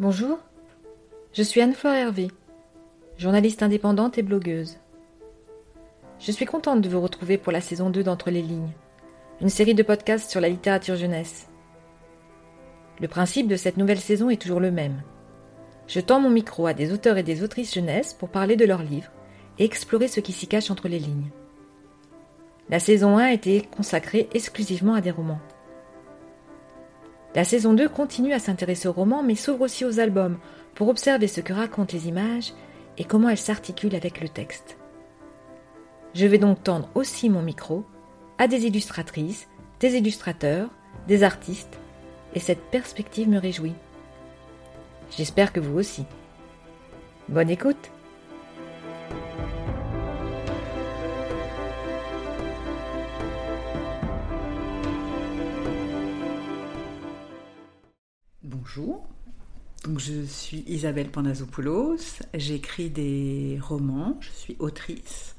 Bonjour, je suis Anne-Fleur Hervé, journaliste indépendante et blogueuse. Je suis contente de vous retrouver pour la saison 2 d'Entre les lignes, une série de podcasts sur la littérature jeunesse. Le principe de cette nouvelle saison est toujours le même. Je tends mon micro à des auteurs et des autrices jeunesse pour parler de leurs livres et explorer ce qui s'y cache entre les lignes. La saison 1 a été consacrée exclusivement à des romans. La saison 2 continue à s'intéresser aux romans mais s'ouvre aussi aux albums pour observer ce que racontent les images et comment elles s'articulent avec le texte. Je vais donc tendre aussi mon micro à des illustratrices, des illustrateurs, des artistes, et cette perspective me réjouit. J'espère que vous aussi. Bonne écoute je suis Isabelle Pandazopoulos, j'écris des romans, je suis autrice,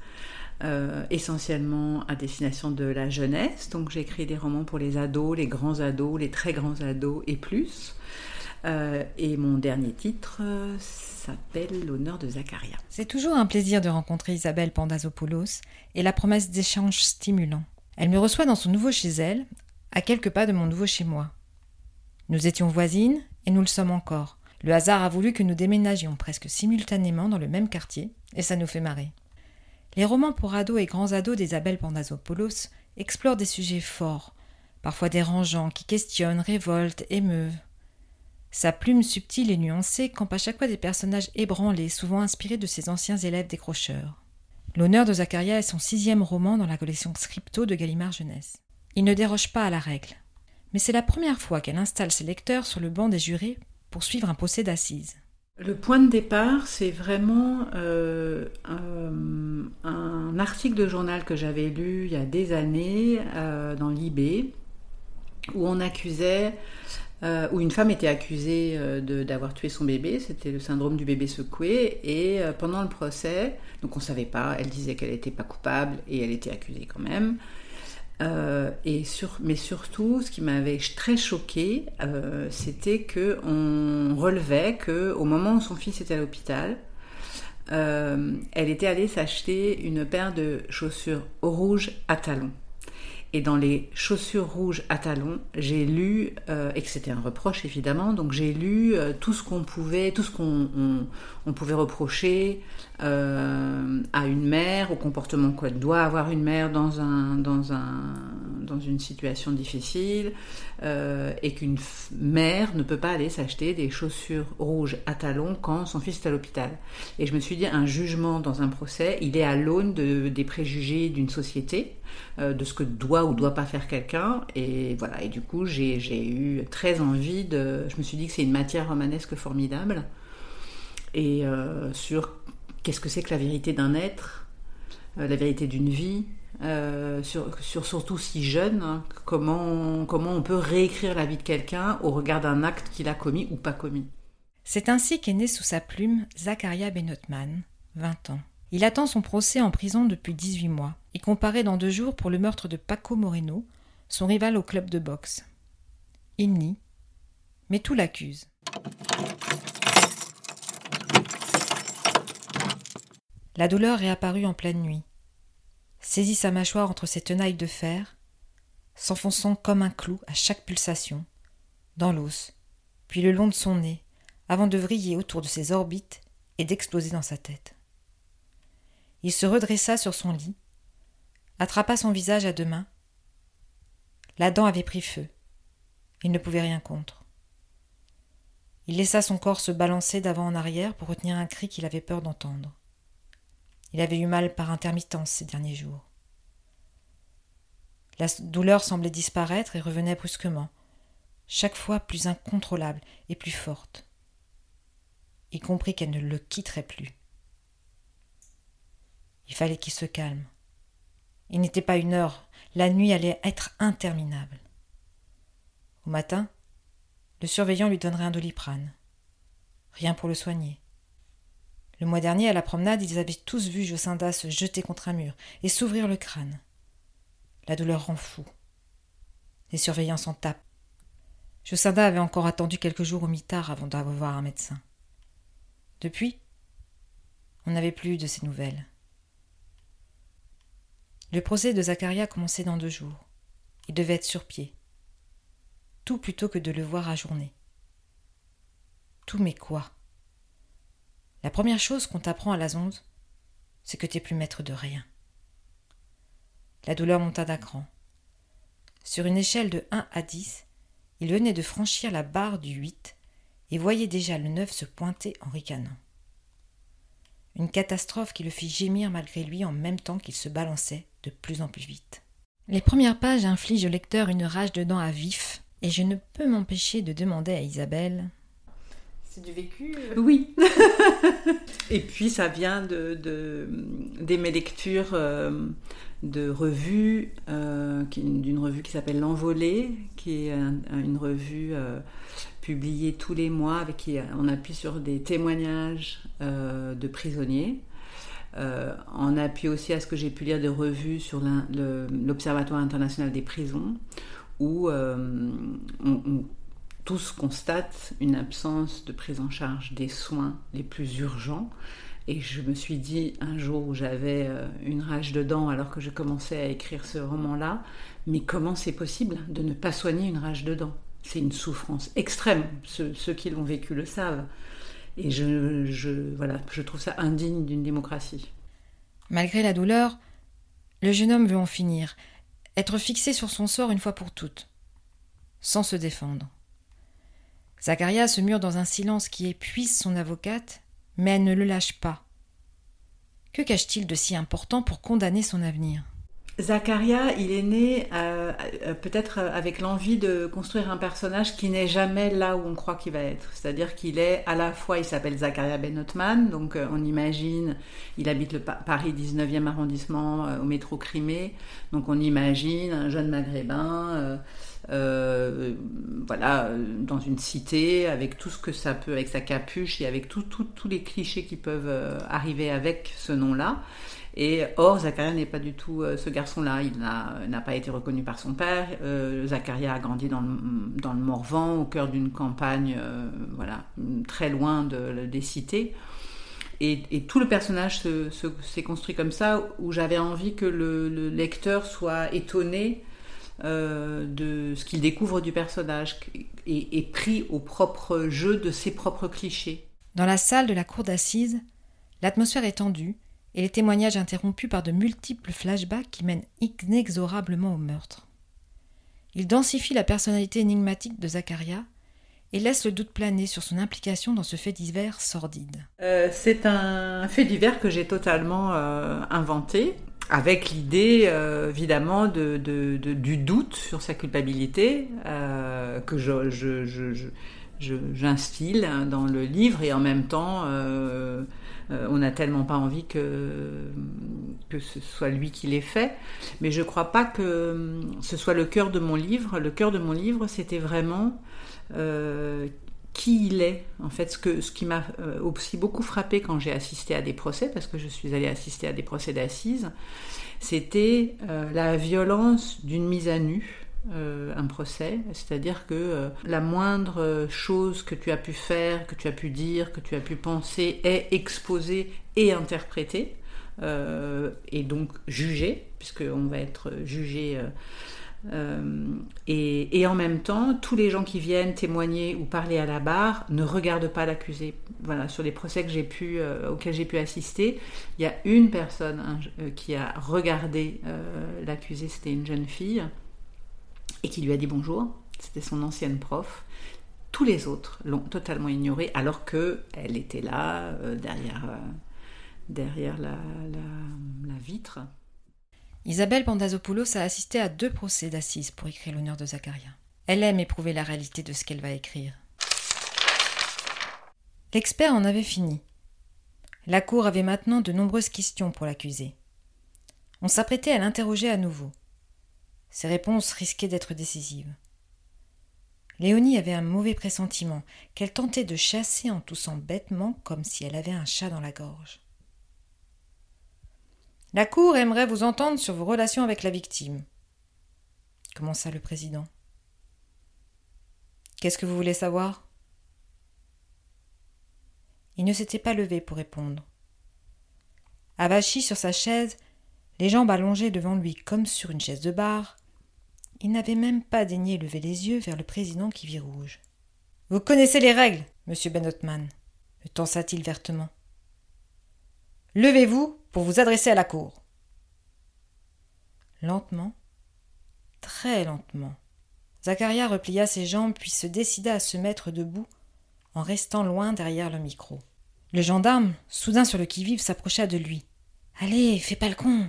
euh, essentiellement à destination de la jeunesse, donc j'écris des romans pour les ados, les grands ados, les très grands ados et plus. Euh, et mon dernier titre euh, s'appelle L'honneur de Zacharia. C'est toujours un plaisir de rencontrer Isabelle Pandazopoulos et la promesse d'échanges stimulants. Elle me reçoit dans son nouveau chez elle, à quelques pas de mon nouveau chez moi. Nous étions voisines et nous le sommes encore. Le hasard a voulu que nous déménagions presque simultanément dans le même quartier, et ça nous fait marrer. Les romans pour ados et grands ados d'Isabelle Pandazopoulos explorent des sujets forts, parfois dérangeants, qui questionnent, révoltent, émeuvent. Sa plume subtile et nuancée campe à chaque fois des personnages ébranlés, souvent inspirés de ses anciens élèves décrocheurs. L'honneur de Zacharia est son sixième roman dans la collection Scripto de Gallimard Jeunesse. Il ne déroge pas à la règle mais c'est la première fois qu'elle installe ses lecteurs sur le banc des jurés pour suivre un procès d'assises. Le point de départ, c'est vraiment euh, un, article de journal que j'avais lu il y a des années euh, dans l'IB, où on accusait, euh, où une femme était accusée d'avoir tué son bébé, c'était le syndrome du bébé secoué, et pendant le procès, donc on ne savait pas, elle disait qu'elle n'était pas coupable et elle était accusée quand même. Euh, et sur, mais surtout, ce qui m'avait très choqué, euh, c'était que on relevait que au moment où son fils était à l'hôpital, euh, elle était allée s'acheter une paire de chaussures rouges à talons. Et dans les chaussures rouges à talons, j'ai lu, et que c'était un reproche évidemment, donc j'ai lu tout ce qu'on pouvait, tout ce qu'on on pouvait reprocher euh, à une mère, au comportement qu'elle doit avoir une mère dans, un, dans, un, dans une situation difficile, euh, et qu'une mère ne peut pas aller s'acheter des chaussures rouges à talons quand son fils est à l'hôpital. Et je me suis dit, un jugement dans un procès, il est à l'aune de, des préjugés d'une société, euh, de ce que doit ou doit pas faire quelqu'un, et voilà. Et du coup, j'ai eu très envie de. Je me suis dit que c'est une matière romanesque formidable et sur qu'est-ce que c'est que la vérité d'un être, euh, la vérité d'une vie, euh, sur, sur, surtout si jeune, hein, comment, comment on peut réécrire la vie de quelqu'un au regard d'un acte qu'il a commis ou pas commis. C'est ainsi qu'est né sous sa plume Zacharia Benotman, 20 ans. Il attend son procès en prison depuis 18 mois. Il comparaît dans deux jours pour le meurtre de Paco Moreno, son rival au club de boxe. Il nie, mais tout l'accuse. La douleur réapparut en pleine nuit, saisit sa mâchoire entre ses tenailles de fer, s'enfonçant comme un clou à chaque pulsation, dans l'os, puis le long de son nez, avant de vriller autour de ses orbites et d'exploser dans sa tête. Il se redressa sur son lit, attrapa son visage à deux mains. La dent avait pris feu. Il ne pouvait rien contre. Il laissa son corps se balancer d'avant en arrière pour retenir un cri qu'il avait peur d'entendre. Il avait eu mal par intermittence ces derniers jours. La douleur semblait disparaître et revenait brusquement, chaque fois plus incontrôlable et plus forte. Il comprit qu'elle ne le quitterait plus. Il fallait qu'il se calme. Il n'était pas une heure, la nuit allait être interminable. Au matin, le surveillant lui donnerait un doliprane. Rien pour le soigner. Le mois dernier, à la promenade, ils avaient tous vu Jocinda se jeter contre un mur et s'ouvrir le crâne. La douleur rend fou. Les surveillants s'en tapent. Josada avait encore attendu quelques jours au mitard avant d'avoir un médecin. Depuis, on n'avait plus de ses nouvelles. Le procès de Zacharia commençait dans deux jours. Il devait être sur pied. Tout plutôt que de le voir à. Tout mais quoi La première chose qu'on t'apprend à la zonde, c'est que t'es plus maître de rien. La douleur monta d'un cran. Sur une échelle de 1 à 10, il venait de franchir la barre du 8 et voyait déjà le 9 se pointer en ricanant. Une catastrophe qui le fit gémir malgré lui en même temps qu'il se balançait de plus en plus vite. Les premières pages infligent au lecteur une rage de dents à vif, et je ne peux m'empêcher de demander à Isabelle. C'est du vécu euh Oui. et puis ça vient de, de, de mes lectures euh, de revues, euh, d'une revue qui s'appelle L'Envolée, qui est une revue publiée tous les mois avec qui on appuie sur des témoignages de prisonniers. Euh, en appui aussi à ce que j'ai pu lire de revues sur l'Observatoire international des prisons, où euh, on, tous constatent une absence de prise en charge des soins les plus urgents. Et je me suis dit un jour où j'avais euh, une rage de dents alors que je commençais à écrire ce roman-là, mais comment c'est possible de ne pas soigner une rage de dents? C'est une souffrance extrême, ceux, ceux qui l'ont vécu le savent. Et je, je, voilà, je trouve ça indigne d'une démocratie. Malgré la douleur, le jeune homme veut en finir, être fixé sur son sort une fois pour toutes, sans se défendre. Zacharia se mure dans un silence qui épuise son avocate, mais elle ne le lâche pas. Que cache-t-il de si important pour condamner son avenir? Zacharia, il est né euh, euh, peut-être avec l'envie de construire un personnage qui n'est jamais là où on croit qu'il va être. C'est-à-dire qu'il est à la fois, il s'appelle Zacharia Benotman, donc euh, on imagine, il habite le Paris 19e arrondissement au métro Crimée, donc on imagine un jeune maghrébin. voilà, dans une cité, avec tout ce que ça peut, avec sa capuche et avec tous les clichés qui peuvent arriver avec ce nom-là. Et or, Zacharia n'est pas du tout euh, ce garçon-là. Il n'a pas été reconnu par son père. Euh, Zacharia a grandi dans le, dans le Morvan, au cœur d'une campagne, euh, voilà, très loin de, des cités. Et, tout le personnage s'est construit comme ça, où j'avais envie que le, lecteur soit étonné de ce qu'il découvre du personnage et, et pris au propre jeu de ses propres clichés. Dans la salle de la cour d'assises, l'atmosphère est tendue et les témoignages interrompus par de multiples flashbacks qui mènent inexorablement au meurtre. Il densifie la personnalité énigmatique de Zacharia et laisse le doute planer sur son implication dans ce fait divers sordide. Euh, c'est un fait divers que j'ai totalement euh, inventé, avec l'idée euh, évidemment de, du doute sur sa culpabilité que je, je, j'instille dans le livre et en même temps euh, on n'a tellement pas envie que, ce soit lui qui l'ait fait. Mais je ne crois pas que hum, ce soit le cœur de mon livre. Le cœur de mon livre, c'était vraiment euh, qui il est. En fait, ce, que, ce qui m'a euh, aussi beaucoup frappé quand j'ai assisté à des procès, parce que je suis allée assister à des procès d'assises, c'était la violence d'une mise à nu euh, un procès, c'est-à-dire que euh, la moindre chose que tu as pu faire, que tu as pu dire, que tu as pu penser est exposée et interprétée, euh, et donc jugée, puisqu'on va être jugé. Et, en même temps, tous les gens qui viennent témoigner ou parler à la barre ne regardent pas l'accusé. Voilà, sur les procès que j'ai pu, auxquels j'ai pu assister, il y a une personne qui a regardé l'accusé, c'était une jeune fille, et qui lui a dit bonjour. C'était son ancienne prof. Tous les autres l'ont totalement ignorée alors qu'elle était là, euh, derrière, euh, derrière la, la, vitre. Isabelle Pandazopoulos a assisté à deux procès d'assises pour écrire l'honneur de Zacharia. Elle aime éprouver la réalité de ce qu'elle va écrire. L'expert en avait fini. La cour avait maintenant de nombreuses questions pour l'accusé. On s'apprêtait à l'interroger à nouveau. Ses réponses risquaient d'être décisives. Léonie avait un mauvais pressentiment qu'elle tentait de chasser en toussant bêtement comme si elle avait un chat dans la gorge. La Cour aimerait vous entendre sur vos relations avec la victime, commença le président. Qu'est-ce que vous voulez savoir? Il ne s'était pas levé pour répondre. Avachi sur sa chaise, les jambes allongées devant lui comme sur une chaise de bar, il n'avait même pas daigné lever les yeux vers le président qui vit rouge. Vous connaissez les règles, monsieur Benotman, le tensa-t-il vertement. Levez-vous pour vous adresser à la cour. Lentement, très lentement, Zacharia replia ses jambes puis se décida à se mettre debout en restant loin derrière le micro. Le gendarme, soudain sur le qui-vive, s'approcha de lui. Allez, fais pas le con.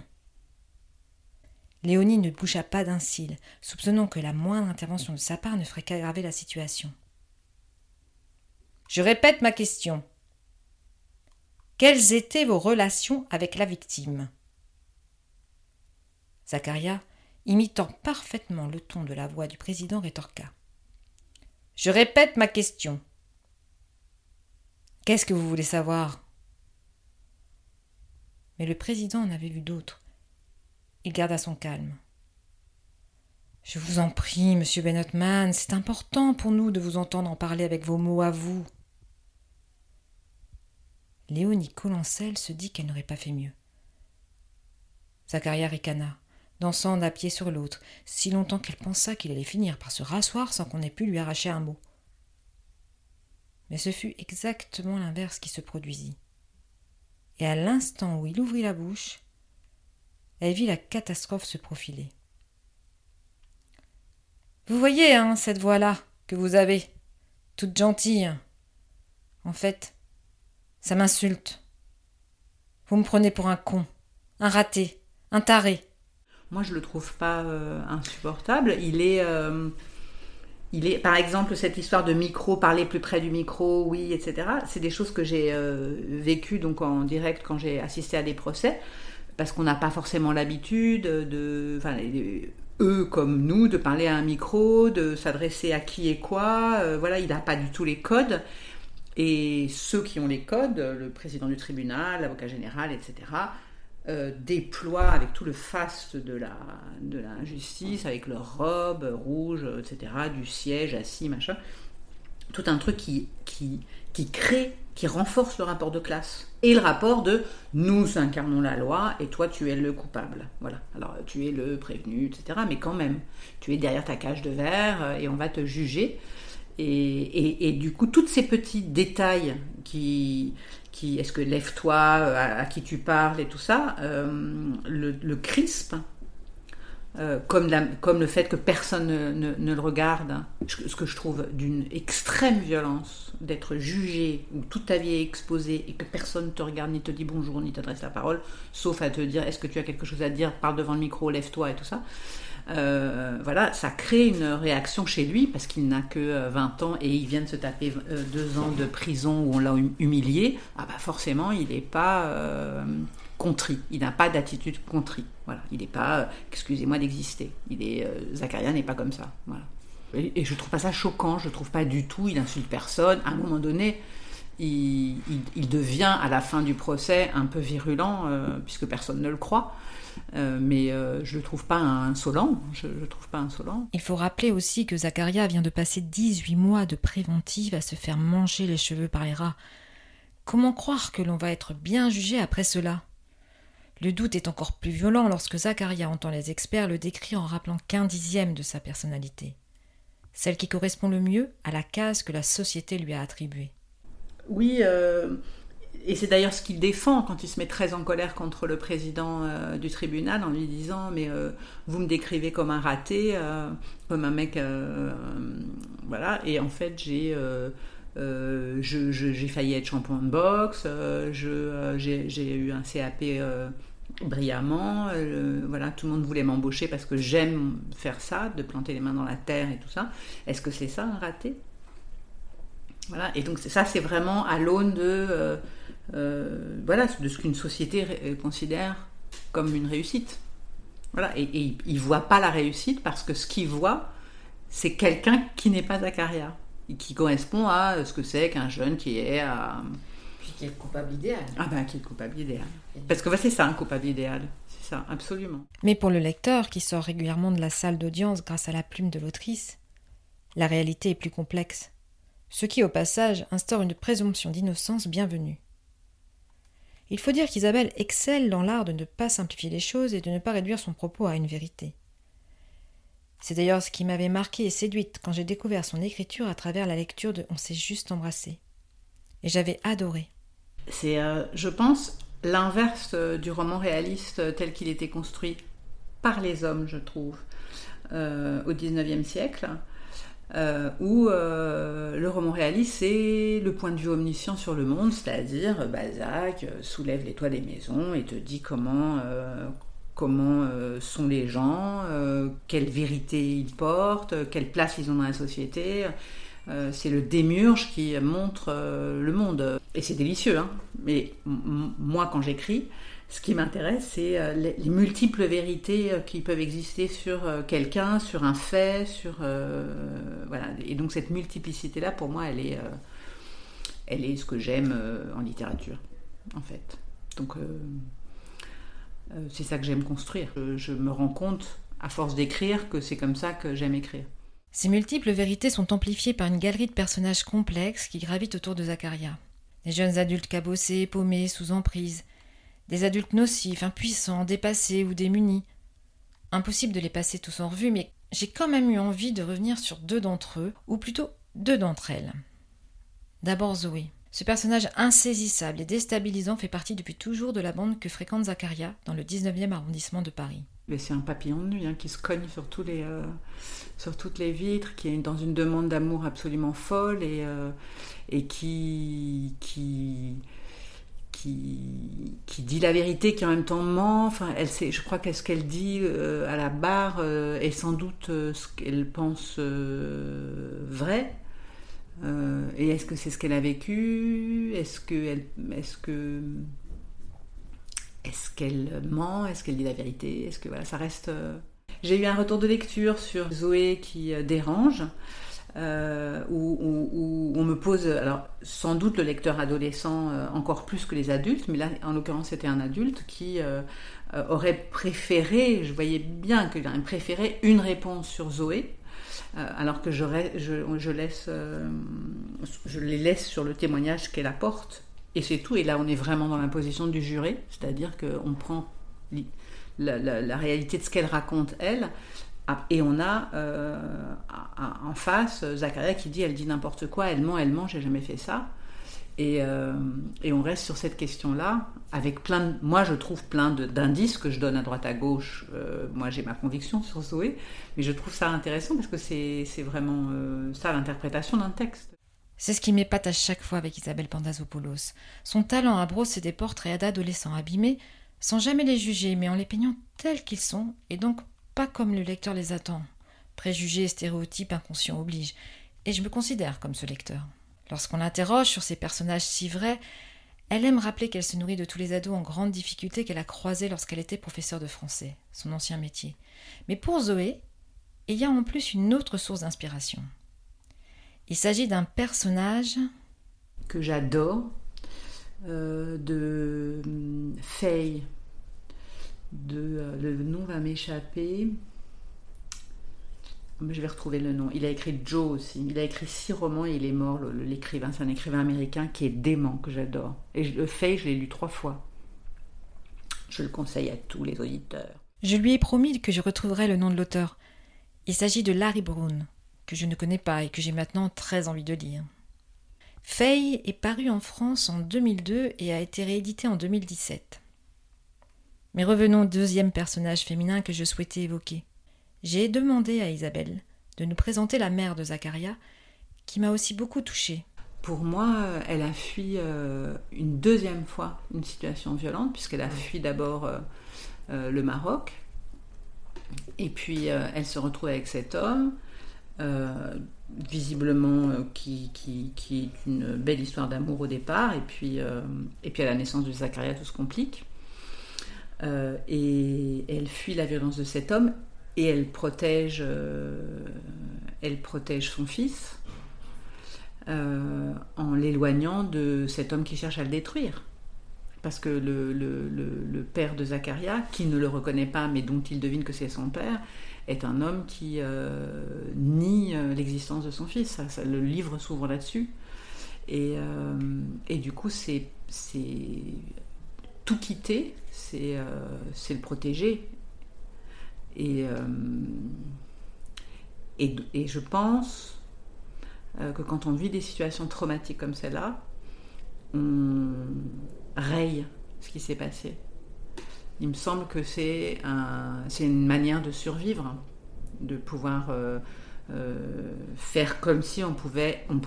Léonie ne bougea pas d'un cil, soupçonnant que la moindre intervention de sa part ne ferait qu'aggraver la situation. Je répète ma question. Quelles étaient vos relations avec la victime? Zacharia, imitant parfaitement le ton de la voix du président, rétorqua. Je répète ma question. Qu'est-ce que vous voulez savoir? Mais le président en avait vu d'autres. Il garda son calme. Je vous en prie, monsieur Bennetman, c'est important pour nous de vous entendre en parler avec vos mots à vous. Léonie Colancel se dit qu'elle n'aurait pas fait mieux. Zacharia ricana, dansant d'un pied sur l'autre, si longtemps qu'elle pensa qu'il allait finir par se rasseoir sans qu'on ait pu lui arracher un mot. Mais ce fut exactement l'inverse qui se produisit. Et à l'instant où il ouvrit la bouche, elle vit la catastrophe se profiler. Vous voyez, hein, cette voix-là que vous avez, toute gentille. En fait, ça m'insulte. Vous me prenez pour un con, un raté, un taré. Moi, je le trouve pas euh, insupportable. Il est, euh, il est, par exemple, cette histoire de micro, parler plus près du micro, oui, etc. C'est des choses que j'ai euh, vécues donc en direct quand j'ai assisté à des procès parce qu'on n'a pas forcément l'habitude de, enfin, eux comme nous, de parler à un micro, de s'adresser à qui et quoi. Euh, voilà, il n'a pas du tout les codes. Et ceux qui ont les codes, le président du tribunal, l'avocat général, etc., euh, déploient avec tout le faste de la, de la justice, avec leur robe rouge, etc., du siège assis, machin, tout un truc qui, qui, qui crée, qui renforce le rapport de classe. Et le rapport de nous incarnons la loi et toi tu es le coupable. Voilà. Alors tu es le prévenu, etc. Mais quand même, tu es derrière ta cage de verre euh, et on va te juger. Et, et, du coup, tous ces petits détails qui, qui est-ce que lève-toi, euh, à, qui tu parles et tout ça, euh, le, le crispe euh, comme, comme, le fait que personne ne, le regarde, hein. ce que je trouve d'une extrême violence, d'être jugé ou toute ta vie est exposée et que personne ne te regarde, ni te dit bonjour, ni t'adresse la parole, sauf à te dire est-ce que tu as quelque chose à dire, parle devant le micro, lève-toi et tout ça. Euh, voilà, ça crée une réaction chez lui parce qu'il n'a que 20 euh, ans et il vient de se taper deux ans de prison où on l'a hum-, humilié. Ah bah forcément, il n'est pas contrit. Il n'a pas d'attitude contrit. Voilà, il n'est pas, euh, excusez-moi d'exister. Il est, euh, Zacharia n'est pas comme ça. Voilà. Et, je trouve pas ça choquant. Je trouve pas du tout. Il insulte personne. À un moment donné, il, devient à la fin du procès un peu virulent euh, puisque personne ne le croit. mais je le trouve pas insolent. Je le trouve pas insolent. Il faut rappeler aussi que Zacharia vient de passer 18 mois de préventive à se faire manger les cheveux par les rats. Comment croire que l'on va être bien jugé après cela? Le doute est encore plus violent lorsque Zacharia entend les experts le décrire en rappelant qu'un dixième de sa personnalité, celle qui correspond le mieux à la case que la société lui a attribuée. Oui, euh, et c'est d'ailleurs ce qu'il défend quand il se met très en colère contre le président euh, du tribunal en lui disant Mais euh, vous me décrivez comme un raté, comme un mec. voilà, et en fait, j'ai. j'ai failli être champion de boxe, j'ai eu un CAP brillamment. Euh, voilà, tout le monde voulait m'embaucher parce que j'aime faire ça, de planter les mains dans la terre et tout ça. Est-ce que c'est ça un raté? Voilà, et donc ça, c'est vraiment à l'aune de, euh, euh, voilà, de ce qu'une société considère comme une réussite. Voilà, et, et il ne voit pas la réussite parce que ce qu'il voit, c'est quelqu'un qui n'est pas Zacharia, et qui correspond à ce que c'est qu'un jeune qui est à qui est le coupable idéal. Ah ben, qui est le coupable idéal. Parce que c'est ça un coupable idéal. C'est ça, absolument. Mais pour le lecteur qui sort régulièrement de la salle d'audience grâce à la plume de l'autrice, La réalité est plus complexe, ce qui, au passage, instaure une présomption d'innocence bienvenue. Il faut dire qu'Isabelle excelle dans l'art de ne pas simplifier les choses et de ne pas réduire son propos à une vérité. C'est d'ailleurs ce qui m'avait marqué et séduite quand j'ai découvert son écriture à travers la lecture de On s'est juste embrassé. Et j'avais adoré. C'est, euh, je pense, l'inverse euh, du roman réaliste euh, tel qu'il était construit par les hommes, je trouve, au XIXe siècle. où le roman réaliste, c'est le point de vue omniscient sur le monde, c'est-à-dire Balzac soulève les toits des maisons et te dit comment, comment sont les gens, quelle vérité ils portent, quelle place ils ont dans la société. Euh, c'est le démurge qui montre euh, le monde. Et c'est délicieux, hein. mais moi, quand j'écris, ce qui m'intéresse, c'est euh, les, multiples vérités qui peuvent exister sur quelqu'un, sur un fait, sur voilà. Et donc cette multiplicité-là, pour moi, elle est, elle est ce que j'aime en littérature, en fait. Donc c'est ça que j'aime construire. je me rends compte, à force d'écrire, que c'est comme ça que j'aime écrire. Ces multiples vérités sont amplifiées par une galerie de personnages complexes qui gravitent autour de Zacharia. Des jeunes adultes cabossés, paumés, sous emprise. Des adultes nocifs, impuissants, dépassés ou démunis. Impossible de les passer tous en revue, mais j'ai quand même eu envie de revenir sur deux d'entre eux, ou plutôt deux d'entre elles. D'abord Zoé. Ce personnage insaisissable et déstabilisant fait partie depuis toujours de la bande que fréquente Zacharia dans le 19e arrondissement de Paris. C'est un papillon de nuit hein, qui se cogne sur, tous les, euh, sur toutes les vitres, qui est dans une demande d'amour absolument folle et, euh, qui, qui, qui, dit la vérité, qui en même temps ment. Enfin, je crois que ce qu'elle dit euh, à la barre est sans doute ce qu'elle pense vrai. Et est-ce que c'est ce qu'elle a vécu? Est-ce que, est-ce que est-ce qu'elle ment? Est-ce qu'elle dit la vérité? Est-ce que ça reste. Euh, J'ai eu un retour de lecture sur Zoé qui euh, dérange. Euh, où, on me pose, alors sans doute le lecteur adolescent encore plus que les adultes, mais là en l'occurrence c'était un adulte qui aurait préféré, je voyais bien qu'il aurait préféré une réponse sur Zoé, alors que je, laisse, je les laisse sur le témoignage qu'elle apporte et c'est tout. Et là, on est vraiment dans l'imposition du juré, c'est-à-dire qu'on prend la, réalité de ce qu'elle raconte, elle, et on a euh, en face Zacharia qui dit elle dit n'importe quoi, elle ment, elle ment, j'ai jamais fait ça. Et, euh, et, on reste sur cette question-là, avec plein de, moi je trouve plein d'indices que je donne à droite à gauche. Euh, moi j'ai ma conviction sur Zoé, mais je trouve ça intéressant parce que c'est vraiment ça l'interprétation d'un texte. C'est ce qui m'épate à chaque fois avec Isabelle Pandazopoulos. Son talent à brosser des portraits d'adolescents abîmés, sans jamais les juger, mais en les peignant tels qu'ils sont, et donc pas comme le lecteur les attend. Préjugés, stéréotypes, inconscients obligent. Et je me considère comme ce lecteur. Lorsqu'on l'interroge sur ces personnages si vrais, elle aime rappeler qu'elle se nourrit de tous les ados en grande difficulté qu'elle a croisés lorsqu'elle était professeure de français, son ancien métier. Mais pour Zoé, il y a en plus une autre source d'inspiration. Il s'agit d'un personnage que j'adore, euh, de hum, Faye. De, euh, le nom va m'échapper. Je vais retrouver le nom. Il a écrit Joe aussi. Il a écrit six romans et il est mort, l'écrivain. C'est un écrivain américain qui est dément, que j'adore. Et le Faye, je l'ai lu trois fois. Je le conseille à tous les auditeurs. Je lui ai promis que je retrouverai le nom de l'auteur. Il s'agit de Larry Brown que je ne connais pas et que j'ai maintenant très envie de lire. Faye est paru en France en 2002 et a été réédité en 2017. Mais revenons au deuxième personnage féminin que je souhaitais évoquer. J'ai demandé à Isabelle de nous présenter la mère de Zacharia, qui m'a aussi beaucoup touchée. Pour moi, elle a fui euh, une deuxième fois une situation violente, puisqu'elle a fui d'abord euh, euh, le Maroc, et puis elle se retrouve avec cet homme, visiblement qui, qui, qui, est une belle histoire d'amour au départ, et puis, et puis à la naissance de Zacharia, tout se complique. et elle fuit la violence de cet homme et elle protège, elle protège son fils en l'éloignant de cet homme qui cherche à le détruire. parce que le, le, le, père de Zacharia, qui ne le reconnaît pas mais dont il devine que c'est son père, est un homme qui euh, nie euh, l'existence de son fils. Le livre s'ouvre là-dessus. Et, euh, et, du coup, c'est tout quitter, c'est le protéger. Et, et, et, je pense que quand on vit des situations traumatiques comme celle-là, on raye ce qui s'est passé. Il me semble que c'est un, une manière de survivre, de pouvoir euh, euh, faire comme si on pouvait, on,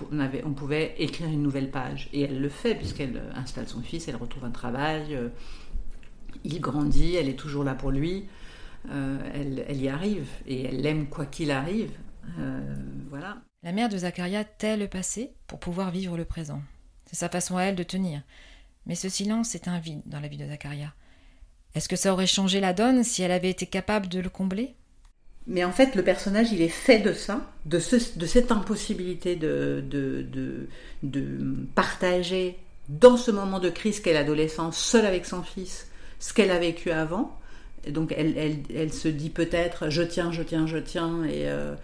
on pouvait écrire une nouvelle page. Et elle le fait, puisqu'elle installe son fils, elle retrouve un travail, euh, il grandit, elle est toujours là pour lui, elle, elle, y arrive, et elle l'aime quoi qu'il arrive. voilà. La mère de Zacharia tait le passé pour pouvoir vivre le présent. C'est sa façon à elle de tenir. Mais ce silence est un vide dans la vie de Zacharia. Est-ce que ça aurait changé la donne si elle avait été capable de le combler? Mais en fait, le personnage, il est fait de ça, de, de cette impossibilité de, de, de, partager dans ce moment de crise qu'est l'adolescence, seule avec son fils, ce qu'elle a vécu avant. Donc, elle, elle, elle se dit peut-être je tiens, je tiens, je tiens, et, euh,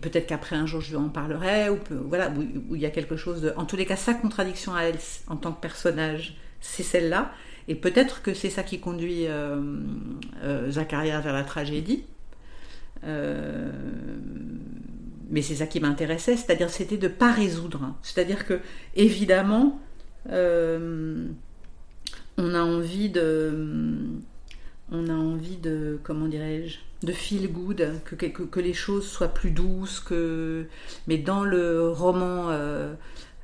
peut-être qu'après un jour je lui en parlerai, ou voilà, où, il y a quelque chose. En tous les cas, sa contradiction à elle en tant que personnage, c'est celle-là. Et peut-être que c'est ça qui conduit euh, euh, Zacharia vers la tragédie. Mais c'est ça qui m'intéressait, c'est-à-dire c'était de pas résoudre. C'est-à-dire que évidemment, on a envie de, on a envie de, comment dirais-je, de feel good, que, les choses soient plus douces, que, mais dans le roman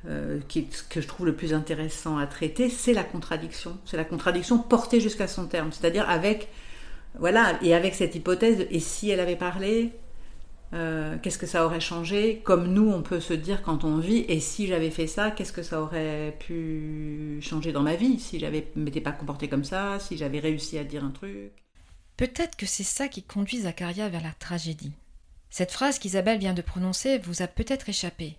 euh, qui, que je trouve le plus intéressant à traiter, c'est la contradiction. C'est la contradiction portée jusqu'à son terme. C'est-à-dire avec, voilà, et avec cette hypothèse, et si elle avait parlé, euh, qu'est-ce que ça aurait changé? Comme nous, on peut se dire quand on vit, et si j'avais fait ça, qu'est-ce que ça aurait pu changer dans ma vie? Si j'avais m'étais pas comporté comme ça, si j'avais réussi à dire un truc. Peut-être que c'est ça qui conduit Zacharia vers la tragédie. Cette phrase qu'Isabelle vient de prononcer vous a peut-être échappé,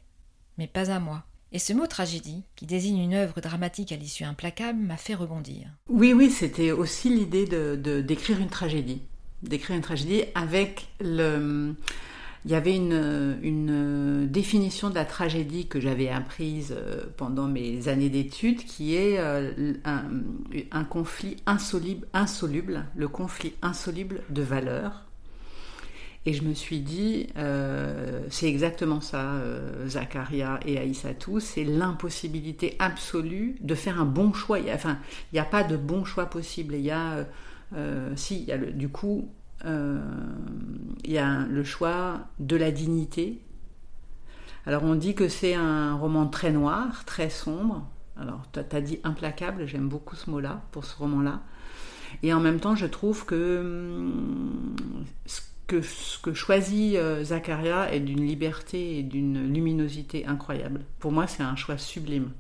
mais pas à moi. Et ce mot tragédie, qui désigne une œuvre dramatique à l'issue implacable, m'a fait rebondir. Oui, oui, c'était aussi l'idée de, d'écrire une tragédie. D'écrire une tragédie avec le. Il y avait une, définition de la tragédie que j'avais apprise euh, pendant mes années d'études, qui est euh, un, conflit insoluble, insoluble, le conflit insoluble de valeurs et je me suis dit, euh, c'est exactement ça, euh, Zacharia et Aïssatou, c'est l'impossibilité absolue de faire un bon choix. enfin, il n'y a pas de bon choix possible. Il y a, si, du coup, il y a le choix de la dignité. Alors on dit que c'est un roman très noir, très sombre. Alors tu as dit implacable, j'aime beaucoup ce mot-là pour ce roman-là. Et en même temps, je trouve que hum, ce que choisit euh, Zacharia est d'une liberté et d'une luminosité incroyable. Pour moi, c'est un choix sublime.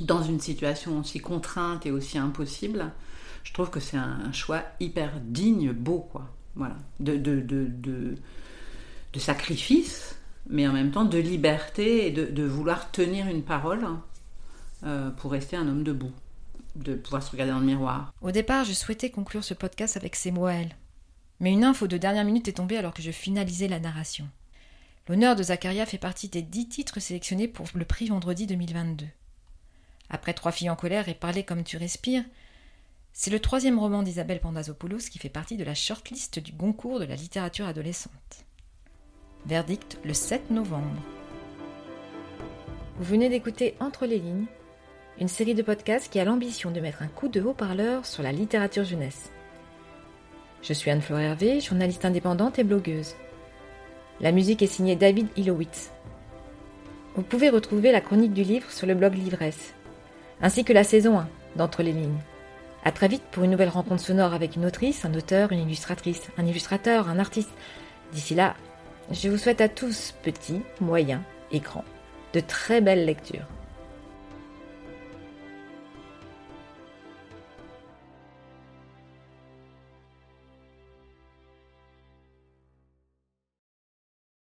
Dans une situation aussi contrainte et aussi impossible, je trouve que c'est un choix hyper digne, beau, quoi. Voilà. De, de, de, de, sacrifice, mais en même temps de liberté et de, vouloir tenir une parole euh, pour rester un homme debout, de pouvoir se regarder dans le miroir. Au départ, je souhaitais conclure ce podcast avec ces mots à elle. Mais une info de dernière minute est tombée alors que je finalisais la narration. L'honneur de Zacharia fait partie des dix titres sélectionnés pour le prix vendredi 2022. Après Trois filles en colère et Parler comme tu respires, c'est le troisième roman d'Isabelle Pandazopoulos qui fait partie de la shortlist du Goncourt de la littérature adolescente. Verdict le 7 novembre. Vous venez d'écouter Entre les lignes, une série de podcasts qui a l'ambition de mettre un coup de haut-parleur sur la littérature jeunesse. Je suis Anne-Fleur Hervé, journaliste indépendante et blogueuse. La musique est signée David Ilowitz. Vous pouvez retrouver la chronique du livre sur le blog Livresse, ainsi que la saison 1 d'Entre les lignes. À très vite pour une nouvelle rencontre sonore avec une autrice, un auteur, une illustratrice, un illustrateur, un artiste. D'ici là, je vous souhaite à tous, petits, moyens et grands, de très belles lectures.